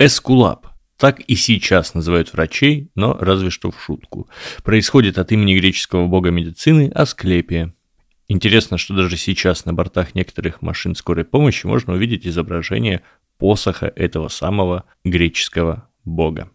Эскулап. Так и сейчас называют врачей, но разве что в шутку. Происходит от имени греческого бога медицины Асклепия. Интересно, что даже сейчас на бортах некоторых машин скорой помощи можно увидеть изображение посоха этого самого греческого бога.